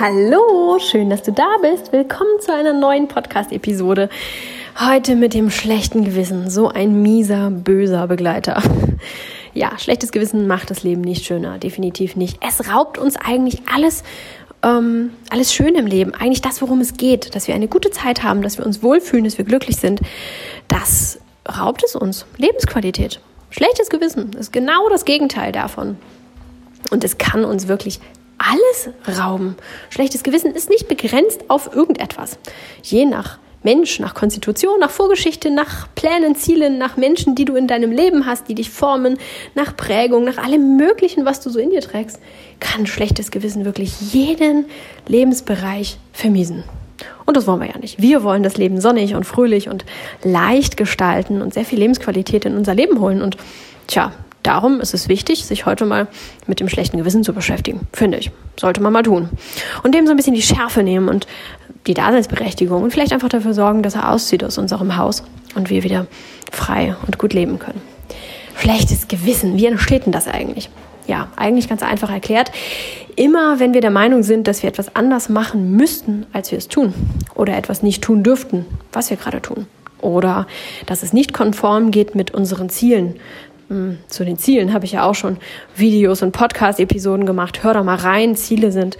Hallo, schön, dass du da bist. Willkommen zu einer neuen Podcast-Episode. Heute mit dem schlechten Gewissen, so ein mieser, böser Begleiter. Ja, schlechtes Gewissen macht das Leben nicht schöner, definitiv nicht. Es raubt uns eigentlich alles, ähm, alles schön im Leben, eigentlich das, worum es geht, dass wir eine gute Zeit haben, dass wir uns wohlfühlen, dass wir glücklich sind. Das raubt es uns. Lebensqualität. Schlechtes Gewissen ist genau das Gegenteil davon. Und es kann uns wirklich alles rauben. Schlechtes Gewissen ist nicht begrenzt auf irgendetwas. Je nach Mensch, nach Konstitution, nach Vorgeschichte, nach Plänen, Zielen, nach Menschen, die du in deinem Leben hast, die dich formen, nach Prägung, nach allem Möglichen, was du so in dir trägst, kann schlechtes Gewissen wirklich jeden Lebensbereich vermiesen. Und das wollen wir ja nicht. Wir wollen das Leben sonnig und fröhlich und leicht gestalten und sehr viel Lebensqualität in unser Leben holen. Und tja, darum ist es wichtig, sich heute mal mit dem schlechten Gewissen zu beschäftigen, finde ich. Sollte man mal tun. Und dem so ein bisschen die Schärfe nehmen und die Daseinsberechtigung und vielleicht einfach dafür sorgen, dass er auszieht aus unserem Haus und wir wieder frei und gut leben können. Schlechtes Gewissen, wie entsteht denn das eigentlich? Ja, eigentlich ganz einfach erklärt. Immer wenn wir der Meinung sind, dass wir etwas anders machen müssten, als wir es tun, oder etwas nicht tun dürften, was wir gerade tun, oder dass es nicht konform geht mit unseren Zielen, hm, zu den Zielen habe ich ja auch schon Videos und Podcast-Episoden gemacht. Hör doch mal rein. Ziele sind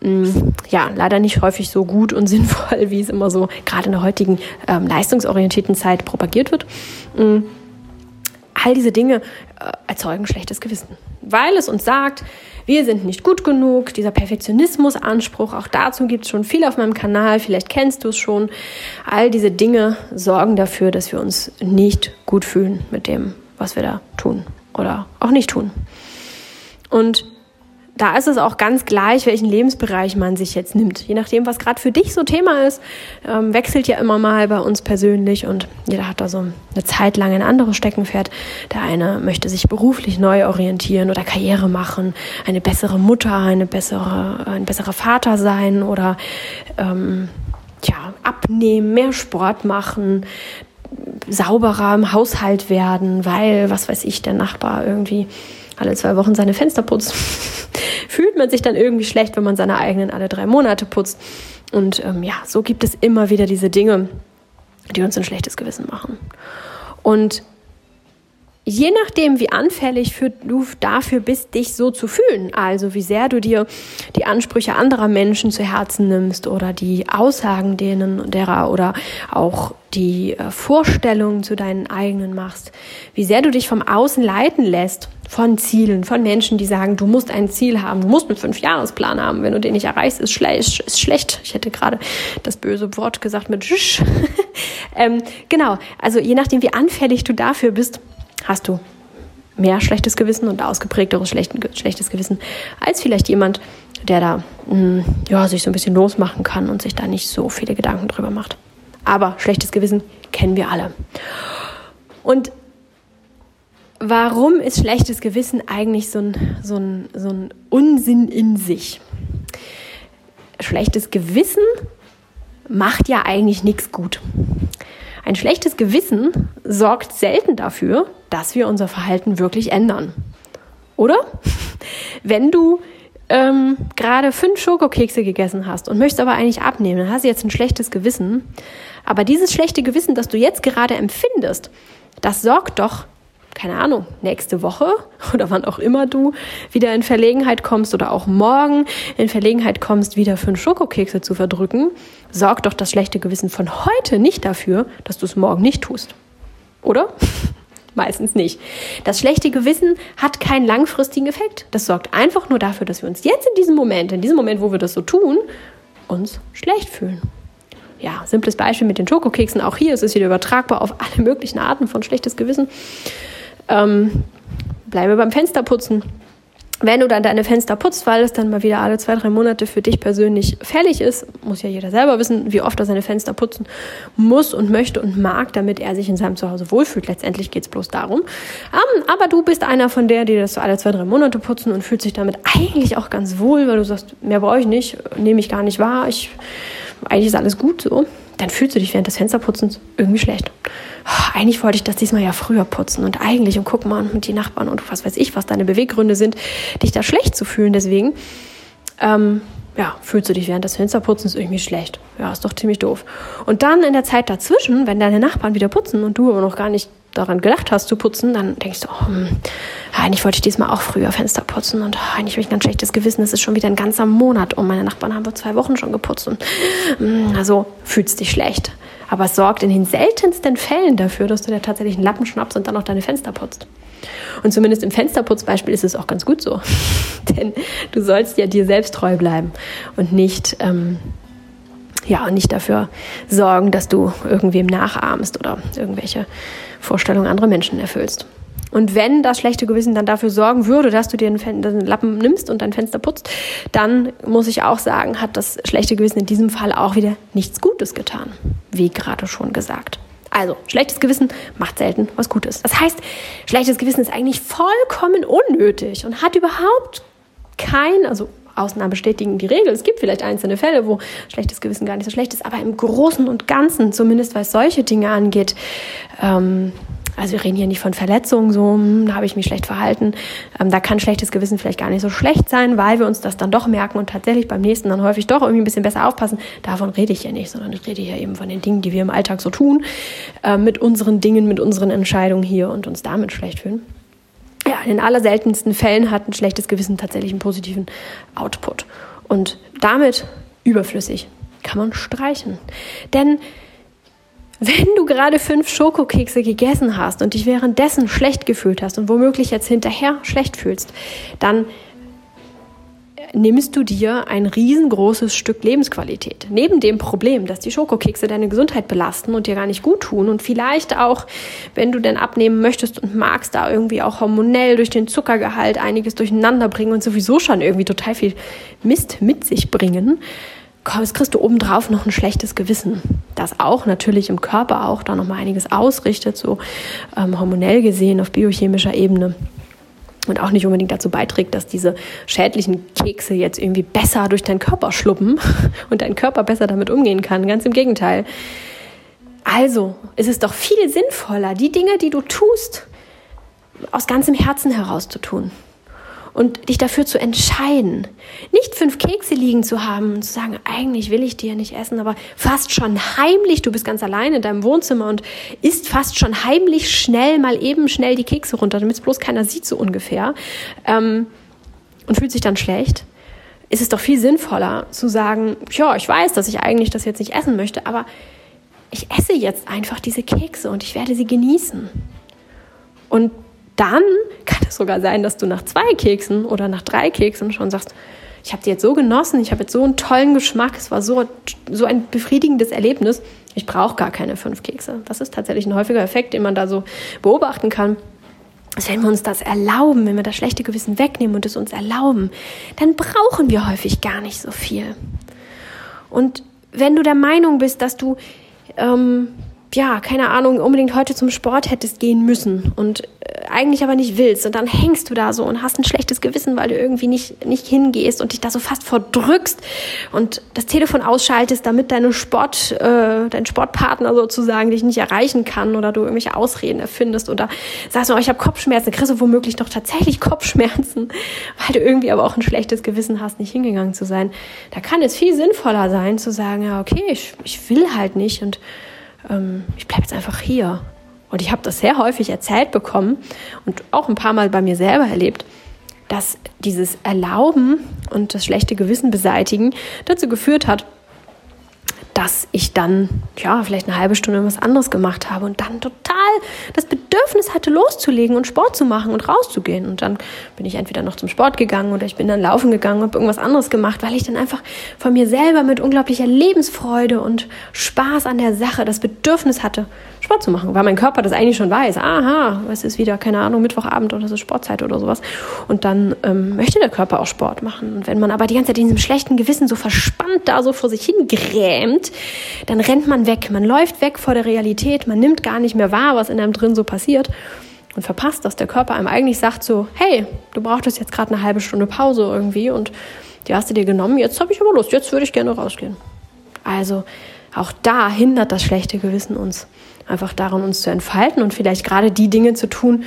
hm, ja leider nicht häufig so gut und sinnvoll, wie es immer so gerade in der heutigen ähm, leistungsorientierten Zeit propagiert wird. Mhm. All diese Dinge äh, erzeugen schlechtes Gewissen, weil es uns sagt, wir sind nicht gut genug, dieser Perfektionismusanspruch, auch dazu gibt es schon viel auf meinem Kanal, vielleicht kennst du es schon. All diese Dinge sorgen dafür, dass wir uns nicht gut fühlen mit dem, was wir da tun oder auch nicht tun. Und da ist es auch ganz gleich, welchen Lebensbereich man sich jetzt nimmt. Je nachdem, was gerade für dich so Thema ist, ähm, wechselt ja immer mal bei uns persönlich und jeder hat da so eine Zeit lang ein anderes Steckenpferd. Der eine möchte sich beruflich neu orientieren oder Karriere machen, eine bessere Mutter, eine bessere, ein besserer Vater sein oder ähm, ja, abnehmen, mehr Sport machen sauberer im Haushalt werden, weil, was weiß ich, der Nachbar irgendwie alle zwei Wochen seine Fenster putzt. Fühlt man sich dann irgendwie schlecht, wenn man seine eigenen alle drei Monate putzt. Und ähm, ja, so gibt es immer wieder diese Dinge, die uns ein schlechtes Gewissen machen. Und je nachdem, wie anfällig für, du dafür bist, dich so zu fühlen, also wie sehr du dir die Ansprüche anderer Menschen zu Herzen nimmst oder die Aussagen denen derer oder auch die äh, Vorstellungen zu deinen eigenen machst, wie sehr du dich vom Außen leiten lässt von Zielen, von Menschen, die sagen, du musst ein Ziel haben, du musst einen Fünfjahresplan haben, wenn du den nicht erreichst, ist, schle ist schlecht. Ich hätte gerade das böse Wort gesagt mit ähm, genau, also je nachdem, wie anfällig du dafür bist, hast du mehr schlechtes Gewissen und ausgeprägteres schlechtes Gewissen als vielleicht jemand, der da mh, hm, ja, sich so ein bisschen losmachen kann und sich da nicht so viele Gedanken drüber macht. Aber schlechtes Gewissen kennen wir alle. Und warum ist schlechtes Gewissen eigentlich so ein, so ein, so ein Unsinn in sich? Schlechtes Gewissen macht ja eigentlich nichts gut. Ein schlechtes Gewissen sorgt selten dafür, dass wir unser Verhalten wirklich ändern. Oder? Wenn du ähm, gerade fünf Schokokekse gegessen hast und möchtest aber eigentlich abnehmen, dann hast du jetzt ein schlechtes Gewissen. Aber dieses schlechte Gewissen, das du jetzt gerade empfindest, das sorgt doch keine Ahnung, nächste Woche oder wann auch immer du wieder in Verlegenheit kommst oder auch morgen in Verlegenheit kommst, wieder fünf Schokokekse zu verdrücken, sorgt doch das schlechte Gewissen von heute nicht dafür, dass du es morgen nicht tust. Oder? Meistens nicht. Das schlechte Gewissen hat keinen langfristigen Effekt. Das sorgt einfach nur dafür, dass wir uns jetzt in diesem Moment, in diesem Moment, wo wir das so tun, uns schlecht fühlen ja, simples Beispiel mit den Schokokeksen. Auch hier ist es wieder übertragbar auf alle möglichen Arten von schlechtes Gewissen. Ähm, bleibe beim Fensterputzen. Wenn du dann deine Fenster putzt, weil es dann mal wieder alle zwei, drei Monate für dich persönlich fällig ist, muss ja jeder selber wissen, wie oft er seine Fenster putzen muss und möchte und mag, damit er sich in seinem Zuhause wohlfühlt. Letztendlich geht es bloß darum. Ähm, aber du bist einer von der, die das so alle zwei, drei Monate putzen und fühlt sich damit eigentlich auch ganz wohl, weil du sagst, mehr brauche ich nicht, nehme ich gar nicht wahr, ich, eigentlich ist alles gut so. Dann fühlst du dich während des Fensterputzens irgendwie schlecht. Oh, eigentlich wollte ich das diesmal ja früher putzen und eigentlich und guck mal mit die Nachbarn und was weiß ich, was deine Beweggründe sind, dich da schlecht zu fühlen. Deswegen ähm, ja, fühlst du dich während des Fensterputzens irgendwie schlecht. Ja, ist doch ziemlich doof. Und dann in der Zeit dazwischen, wenn deine Nachbarn wieder putzen und du aber noch gar nicht daran gedacht hast zu putzen, dann denkst du, oh, hm, eigentlich wollte ich diesmal auch früher Fenster putzen und oh, eigentlich habe ich ein ganz schlechtes Gewissen, es ist schon wieder ein ganzer Monat und meine Nachbarn haben vor zwei Wochen schon geputzt und hm, also fühlst dich schlecht. Aber es sorgt in den seltensten Fällen dafür, dass du dir tatsächlich einen Lappen schnappst und dann noch deine Fenster putzt. Und zumindest im Fensterputzbeispiel ist es auch ganz gut so. Denn du sollst ja dir selbst treu bleiben und nicht, ähm, ja, und nicht dafür sorgen, dass du irgendwem nachahmst oder irgendwelche Vorstellungen anderer Menschen erfüllst. Und wenn das schlechte Gewissen dann dafür sorgen würde, dass du dir den Lappen nimmst und dein Fenster putzt, dann muss ich auch sagen, hat das schlechte Gewissen in diesem Fall auch wieder nichts Gutes getan, wie gerade schon gesagt. Also, schlechtes Gewissen macht selten was Gutes. Das heißt, schlechtes Gewissen ist eigentlich vollkommen unnötig und hat überhaupt kein, also Ausnahmen bestätigen die Regel. Es gibt vielleicht einzelne Fälle, wo schlechtes Gewissen gar nicht so schlecht ist, aber im Großen und Ganzen, zumindest was solche Dinge angeht, ähm, also wir reden hier nicht von Verletzungen, so, hm, da habe ich mich schlecht verhalten. Ähm, da kann schlechtes Gewissen vielleicht gar nicht so schlecht sein, weil wir uns das dann doch merken und tatsächlich beim nächsten dann häufig doch irgendwie ein bisschen besser aufpassen. Davon rede ich ja nicht, sondern ich rede ja eben von den Dingen, die wir im Alltag so tun, äh, mit unseren Dingen, mit unseren Entscheidungen hier und uns damit schlecht fühlen. In den allerseltensten Fällen hat ein schlechtes Gewissen tatsächlich einen positiven Output. Und damit überflüssig kann man streichen. Denn wenn du gerade fünf Schokokekse gegessen hast und dich währenddessen schlecht gefühlt hast und womöglich jetzt hinterher schlecht fühlst, dann nimmst du dir ein riesengroßes Stück Lebensqualität. Neben dem Problem, dass die Schokokekse deine Gesundheit belasten und dir gar nicht gut tun und vielleicht auch, wenn du denn abnehmen möchtest und magst, da irgendwie auch hormonell durch den Zuckergehalt einiges durcheinander bringen und sowieso schon irgendwie total viel Mist mit sich bringen, kommst, kriegst du obendrauf noch ein schlechtes Gewissen, das auch natürlich im Körper auch da nochmal einiges ausrichtet, so ähm, hormonell gesehen auf biochemischer Ebene und auch nicht unbedingt dazu beiträgt, dass diese schädlichen Kekse jetzt irgendwie besser durch deinen Körper schluppen und dein Körper besser damit umgehen kann. Ganz im Gegenteil. Also ist es doch viel sinnvoller, die Dinge, die du tust, aus ganzem Herzen heraus zu tun und dich dafür zu entscheiden, nicht fünf Kekse liegen zu haben und zu sagen, eigentlich will ich die ja nicht essen, aber fast schon heimlich, du bist ganz allein in deinem Wohnzimmer und isst fast schon heimlich schnell, mal eben schnell die Kekse runter, damit es bloß keiner sieht, so ungefähr, ähm, und fühlt sich dann schlecht ist es doch viel sinnvoller zu sagen, ja, ich weiß, dass ich eigentlich das jetzt nicht essen möchte, aber ich esse jetzt einfach diese Kekse und ich werde sie genießen. Und dann kann es sogar sein, dass du nach zwei Keksen oder nach drei Keksen schon sagst, ich habe die jetzt so genossen, ich habe jetzt so einen tollen Geschmack, es war so, so ein befriedigendes Erlebnis, ich brauche gar keine fünf Kekse. Das ist tatsächlich ein häufiger Effekt, den man da so beobachten kann. Also wenn wir uns das erlauben, wenn wir das schlechte Gewissen wegnehmen und es uns erlauben, dann brauchen wir häufig gar nicht so viel. Und wenn du der Meinung bist, dass du ähm, ja, keine Ahnung, unbedingt heute zum Sport hättest gehen müssen und äh, eigentlich aber nicht willst und dann hängst du da so und hast ein schlechtes Gewissen, weil du irgendwie nicht, nicht hingehst und dich da so fast verdrückst und das Telefon ausschaltest, damit deine Sport, äh, dein Sportpartner sozusagen dich nicht erreichen kann oder du irgendwelche Ausreden erfindest oder sagst, oh, ich habe Kopfschmerzen, kriegst du womöglich doch tatsächlich Kopfschmerzen, weil du irgendwie aber auch ein schlechtes Gewissen hast, nicht hingegangen zu sein. Da kann es viel sinnvoller sein, zu sagen, ja, okay, ich, ich will halt nicht und ähm, ich bleibe jetzt einfach hier. Und ich habe das sehr häufig erzählt bekommen und auch ein paar Mal bei mir selber erlebt, dass dieses Erlauben und das schlechte Gewissen beseitigen dazu geführt hat, dass ich dann, ja, vielleicht eine halbe Stunde was anderes gemacht habe und dann total das Bedürfnis hatte, loszulegen und Sport zu machen und rauszugehen. Und dann bin ich entweder noch zum Sport gegangen oder ich bin dann laufen gegangen und habe irgendwas anderes gemacht, weil ich dann einfach von mir selber mit unglaublicher Lebensfreude und Spaß an der Sache das Bedürfnis hatte, Sport zu machen, weil mein Körper das eigentlich schon weiß. Aha, es ist wieder, keine Ahnung, Mittwochabend oder es ist Sportzeit oder sowas. Und dann ähm, möchte der Körper auch Sport machen. Und wenn man aber die ganze Zeit in diesem schlechten Gewissen so verspannt da so vor sich hin grämt, dann rennt man weg. Man läuft weg vor der Realität. Man nimmt gar nicht mehr wahr, was in einem drin so passiert. Und verpasst, dass der Körper einem eigentlich sagt so, hey, du brauchtest jetzt gerade eine halbe Stunde Pause irgendwie und die hast du dir genommen. Jetzt habe ich aber Lust. Jetzt würde ich gerne rausgehen. Also auch da hindert das schlechte Gewissen uns einfach daran, uns zu entfalten und vielleicht gerade die Dinge zu tun,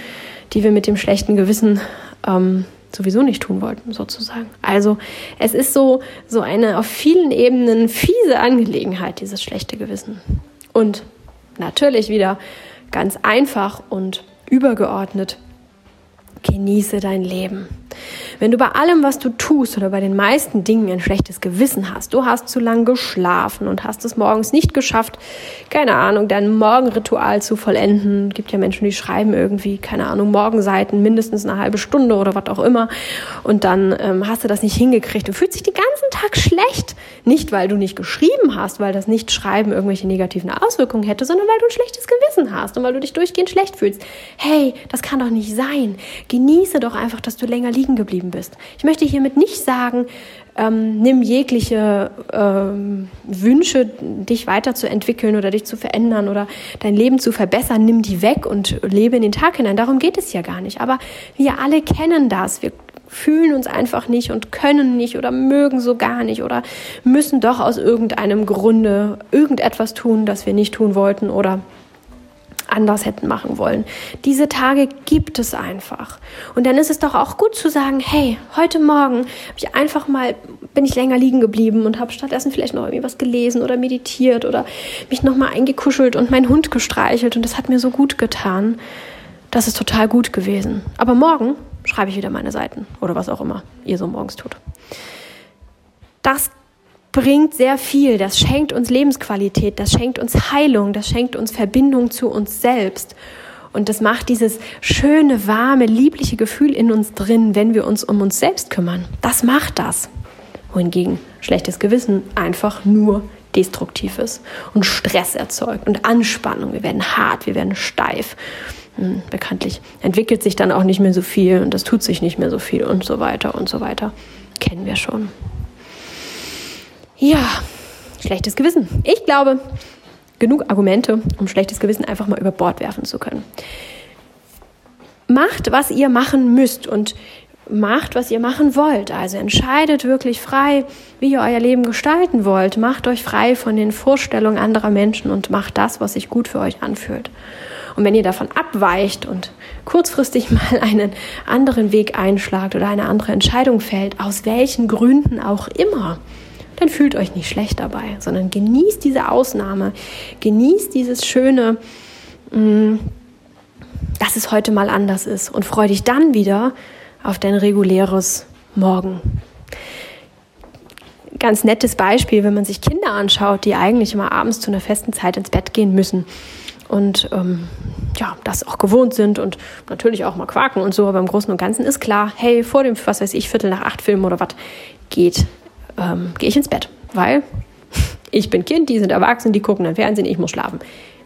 die wir mit dem schlechten Gewissen ähm, sowieso nicht tun wollten, sozusagen. Also es ist so, so eine auf vielen Ebenen fiese Angelegenheit, dieses schlechte Gewissen. Und natürlich wieder ganz einfach und übergeordnet, genieße dein Leben. Wenn du bei allem, was du tust oder bei den meisten Dingen ein schlechtes Gewissen hast, du hast zu lange geschlafen und hast es morgens nicht geschafft, keine Ahnung, dein Morgenritual zu vollenden. Es gibt ja Menschen, die schreiben irgendwie, keine Ahnung, Morgenseiten mindestens eine halbe Stunde oder was auch immer. Und dann ähm, hast du das nicht hingekriegt. Du fühlst dich den ganzen Tag schlecht. Nicht, weil du nicht geschrieben hast, weil das Nicht-Schreiben irgendwelche negativen Auswirkungen hätte, sondern weil du ein schlechtes Gewissen hast und weil du dich durchgehend schlecht fühlst. Hey, das kann doch nicht sein. Genieße doch einfach, dass du länger liegen geblieben geblieben bist. Ich möchte hiermit nicht sagen, ähm, nimm jegliche ähm, Wünsche, dich weiterzuentwickeln oder dich zu verändern oder dein Leben zu verbessern, nimm die weg und lebe in den Tag hinein. Darum geht es ja gar nicht. Aber wir alle kennen das. Wir fühlen uns einfach nicht und können nicht oder mögen so gar nicht oder müssen doch aus irgendeinem Grunde irgendetwas tun, das wir nicht tun wollten oder anders hätten machen wollen. Diese Tage gibt es einfach. Und dann ist es doch auch gut zu sagen, hey, heute Morgen habe ich einfach mal, bin ich länger liegen geblieben und habe stattdessen vielleicht noch irgendwie was gelesen oder meditiert oder mich nochmal eingekuschelt und meinen Hund gestreichelt und das hat mir so gut getan. Das ist total gut gewesen. Aber morgen schreibe ich wieder meine Seiten oder was auch immer ihr so morgens tut. Das bringt sehr viel. Das schenkt uns Lebensqualität, das schenkt uns Heilung, das schenkt uns Verbindung zu uns selbst. Und das macht dieses schöne, warme, liebliche Gefühl in uns drin, wenn wir uns um uns selbst kümmern. Das macht das. Wohingegen schlechtes Gewissen einfach nur destruktiv ist und Stress erzeugt und Anspannung. Wir werden hart, wir werden steif. Hm, bekanntlich entwickelt sich dann auch nicht mehr so viel und das tut sich nicht mehr so viel und so weiter und so weiter. Kennen wir schon. Ja, schlechtes Gewissen. Ich glaube, genug Argumente, um schlechtes Gewissen einfach mal über Bord werfen zu können. Macht, was ihr machen müsst und macht, was ihr machen wollt. Also entscheidet wirklich frei, wie ihr euer Leben gestalten wollt. Macht euch frei von den Vorstellungen anderer Menschen und macht das, was sich gut für euch anfühlt. Und wenn ihr davon abweicht und kurzfristig mal einen anderen Weg einschlagt oder eine andere Entscheidung fällt, aus welchen Gründen auch immer, dann fühlt euch nicht schlecht dabei, sondern genießt diese Ausnahme, genießt dieses schöne, mm, dass es heute mal anders ist und freu dich dann wieder auf dein reguläres Morgen. Ganz nettes Beispiel, wenn man sich Kinder anschaut, die eigentlich immer abends zu einer festen Zeit ins Bett gehen müssen und ähm, ja, das auch gewohnt sind und natürlich auch mal quaken und so, aber im Großen und Ganzen ist klar, hey, vor dem, was weiß ich, Viertel nach acht Film oder was geht ähm, gehe ich ins Bett, weil ich bin Kind, die sind erwachsen, die gucken dann Fernsehen, ich muss schlafen.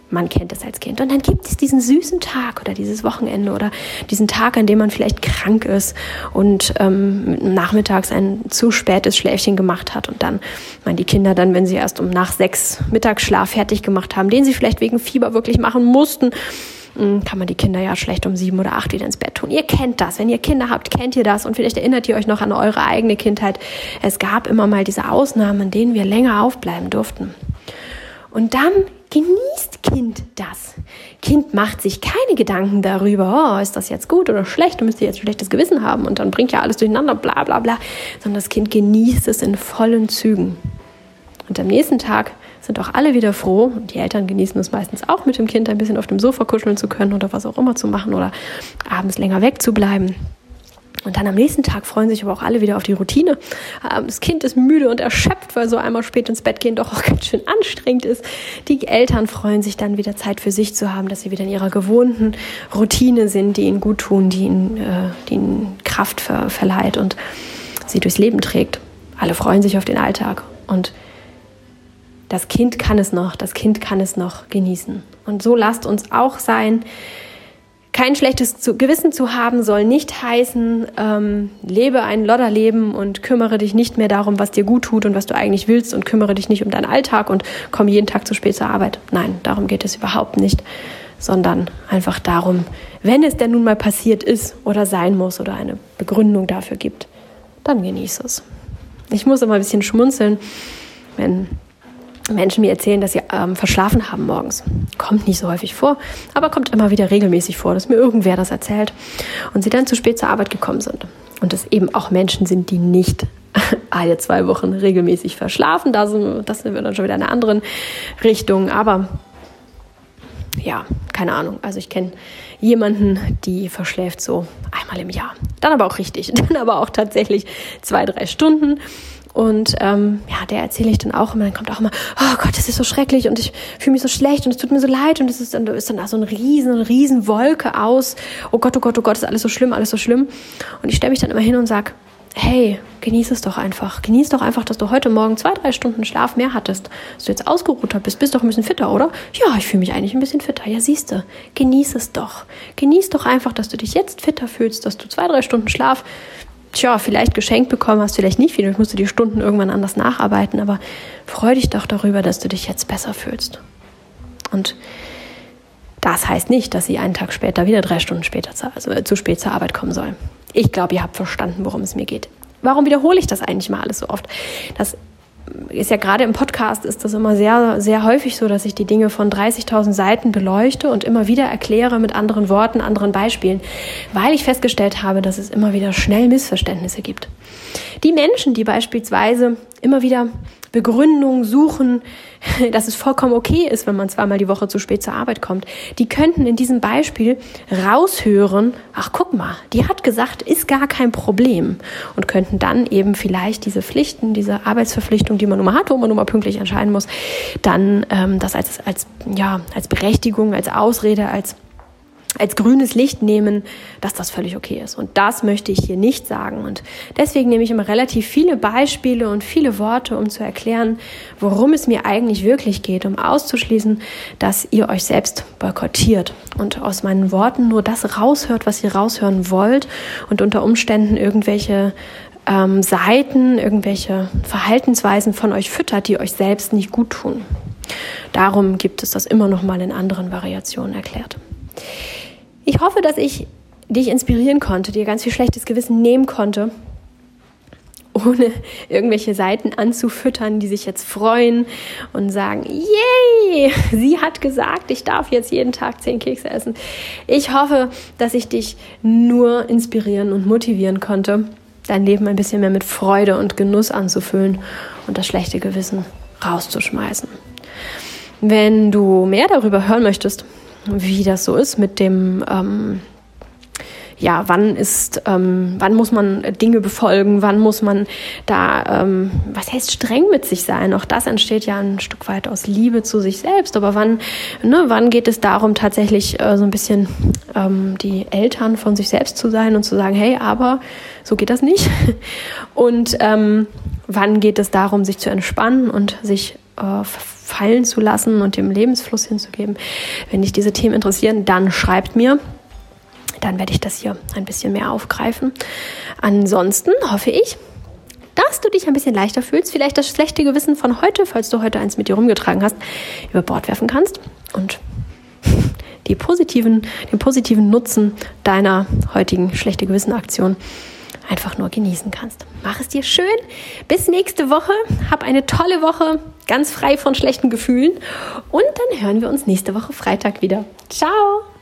Man kennt es als Kind. Und dann gibt es diesen süßen Tag oder dieses Wochenende oder diesen Tag, an dem man vielleicht krank ist und ähm, nachmittags ein zu spätes Schläfchen gemacht hat und dann man die Kinder dann, wenn sie erst um nach sechs Mittagsschlaf fertig gemacht haben, den sie vielleicht wegen Fieber wirklich machen mussten, kann man die Kinder ja schlecht um sieben oder acht wieder ins Bett tun. Ihr kennt das. Wenn ihr Kinder habt, kennt ihr das. Und vielleicht erinnert ihr euch noch an eure eigene Kindheit. Es gab immer mal diese Ausnahmen, in denen wir länger aufbleiben durften. Und dann genießt Kind das. Kind macht sich keine Gedanken darüber, oh, ist das jetzt gut oder schlecht, du müsst jetzt schlechtes Gewissen haben und dann bringt ja alles durcheinander, bla bla bla, sondern das Kind genießt es in vollen Zügen. Und am nächsten Tag sind auch alle wieder froh. Und die Eltern genießen es meistens auch, mit dem Kind ein bisschen auf dem Sofa kuscheln zu können oder was auch immer zu machen oder abends länger wegzubleiben. Und dann am nächsten Tag freuen sich aber auch alle wieder auf die Routine. Ähm, das Kind ist müde und erschöpft, weil so einmal spät ins Bett gehen doch auch ganz schön anstrengend ist. Die Eltern freuen sich dann wieder Zeit für sich zu haben, dass sie wieder in ihrer gewohnten Routine sind, die ihnen gut tun, die ihnen, äh, die ihnen Kraft ver verleiht und sie durchs Leben trägt. Alle freuen sich auf den Alltag und das Kind kann es noch, das Kind kann es noch genießen. Und so lasst uns auch sein. Kein schlechtes Gewissen zu haben soll nicht heißen, ähm, lebe ein Lodderleben und kümmere dich nicht mehr darum, was dir gut tut und was du eigentlich willst und kümmere dich nicht um deinen Alltag und komm jeden Tag zu spät zur Arbeit. Nein, darum geht es überhaupt nicht, sondern einfach darum, wenn es denn nun mal passiert ist oder sein muss oder eine Begründung dafür gibt, dann genieße es. Ich muss immer ein bisschen schmunzeln, wenn Menschen mir erzählen, dass sie ähm, verschlafen haben morgens. Kommt nicht so häufig vor, aber kommt immer wieder regelmäßig vor, dass mir irgendwer das erzählt und sie dann zu spät zur Arbeit gekommen sind. Und es eben auch Menschen sind, die nicht alle zwei Wochen regelmäßig verschlafen. Da das sind wir dann schon wieder in einer anderen Richtung. Aber ja, keine Ahnung. Also ich kenne jemanden, die verschläft so einmal im Jahr. Dann aber auch richtig. Dann aber auch tatsächlich zwei, drei Stunden. Und ähm, ja, der erzähle ich dann auch immer. Dann kommt auch immer, oh Gott, das ist so schrecklich und ich fühle mich so schlecht und es tut mir so leid und es ist dann, ist dann da so eine riesen, riesen Wolke aus. Oh Gott, oh Gott, oh Gott, ist alles so schlimm, alles so schlimm. Und ich stelle mich dann immer hin und sage, hey, genieß es doch einfach. Genieß doch einfach, dass du heute Morgen zwei, drei Stunden Schlaf mehr hattest. Dass du jetzt ausgeruht bist, bist doch ein bisschen fitter, oder? Ja, ich fühle mich eigentlich ein bisschen fitter. Ja, siehst du, genieß es doch. Genieß doch einfach, dass du dich jetzt fitter fühlst, dass du zwei, drei Stunden Schlaf, tja, vielleicht geschenkt bekommen hast, vielleicht nicht viel. Ich musste die Stunden irgendwann anders nacharbeiten, aber freu dich doch darüber, dass du dich jetzt besser fühlst. Und das heißt nicht, dass sie einen Tag später wieder drei Stunden später zu, also zu spät zur Arbeit kommen soll. Ich glaube, ihr habt verstanden, worum es mir geht. Warum wiederhole ich das eigentlich mal alles so oft? Das ist ja gerade im Podcast ist das immer sehr, sehr häufig so, dass ich die Dinge von 30.000 Seiten beleuchte und immer wieder erkläre mit anderen Worten, anderen Beispielen, weil ich festgestellt habe, dass es immer wieder schnell Missverständnisse gibt. Die Menschen, die beispielsweise immer wieder Begründung suchen, dass es vollkommen okay ist, wenn man zweimal die Woche zu spät zur Arbeit kommt. Die könnten in diesem Beispiel raushören, ach guck mal, die hat gesagt, ist gar kein Problem und könnten dann eben vielleicht diese Pflichten, diese Arbeitsverpflichtung, die man nun mal hat, wo man nun mal pünktlich entscheiden muss, dann ähm, das als, als, ja, als Berechtigung, als Ausrede, als als grünes Licht nehmen, dass das völlig okay ist. Und das möchte ich hier nicht sagen. Und deswegen nehme ich immer relativ viele Beispiele und viele Worte, um zu erklären, worum es mir eigentlich wirklich geht, um auszuschließen, dass ihr euch selbst boykottiert und aus meinen Worten nur das raushört, was ihr raushören wollt und unter Umständen irgendwelche ähm, Seiten, irgendwelche Verhaltensweisen von euch füttert, die euch selbst nicht gut tun. Darum gibt es das immer noch mal in anderen Variationen erklärt. Ich hoffe, dass ich dich inspirieren konnte, dir ganz viel schlechtes Gewissen nehmen konnte, ohne irgendwelche Seiten anzufüttern, die sich jetzt freuen und sagen, yay, sie hat gesagt, ich darf jetzt jeden Tag zehn Kekse essen. Ich hoffe, dass ich dich nur inspirieren und motivieren konnte, dein Leben ein bisschen mehr mit Freude und Genuss anzufüllen und das schlechte Gewissen rauszuschmeißen. Wenn du mehr darüber hören möchtest, wie das so ist mit dem, ähm, ja, wann ist, ähm, wann muss man Dinge befolgen, wann muss man da, ähm, was heißt streng mit sich sein? Auch das entsteht ja ein Stück weit aus Liebe zu sich selbst. Aber wann, ne, wann geht es darum, tatsächlich äh, so ein bisschen ähm, die Eltern von sich selbst zu sein und zu sagen, hey, aber so geht das nicht. Und ähm, wann geht es darum, sich zu entspannen und sich äh, fallen zu lassen und dem Lebensfluss hinzugeben. Wenn dich diese Themen interessieren, dann schreibt mir. Dann werde ich das hier ein bisschen mehr aufgreifen. Ansonsten hoffe ich, dass du dich ein bisschen leichter fühlst, vielleicht das schlechte Gewissen von heute, falls du heute eins mit dir rumgetragen hast, über Bord werfen kannst und die positiven, den positiven Nutzen deiner heutigen schlechte Gewissen Aktion einfach nur genießen kannst. Mach es dir schön. Bis nächste Woche. Hab eine tolle Woche, ganz frei von schlechten Gefühlen. Und dann hören wir uns nächste Woche Freitag wieder. Ciao!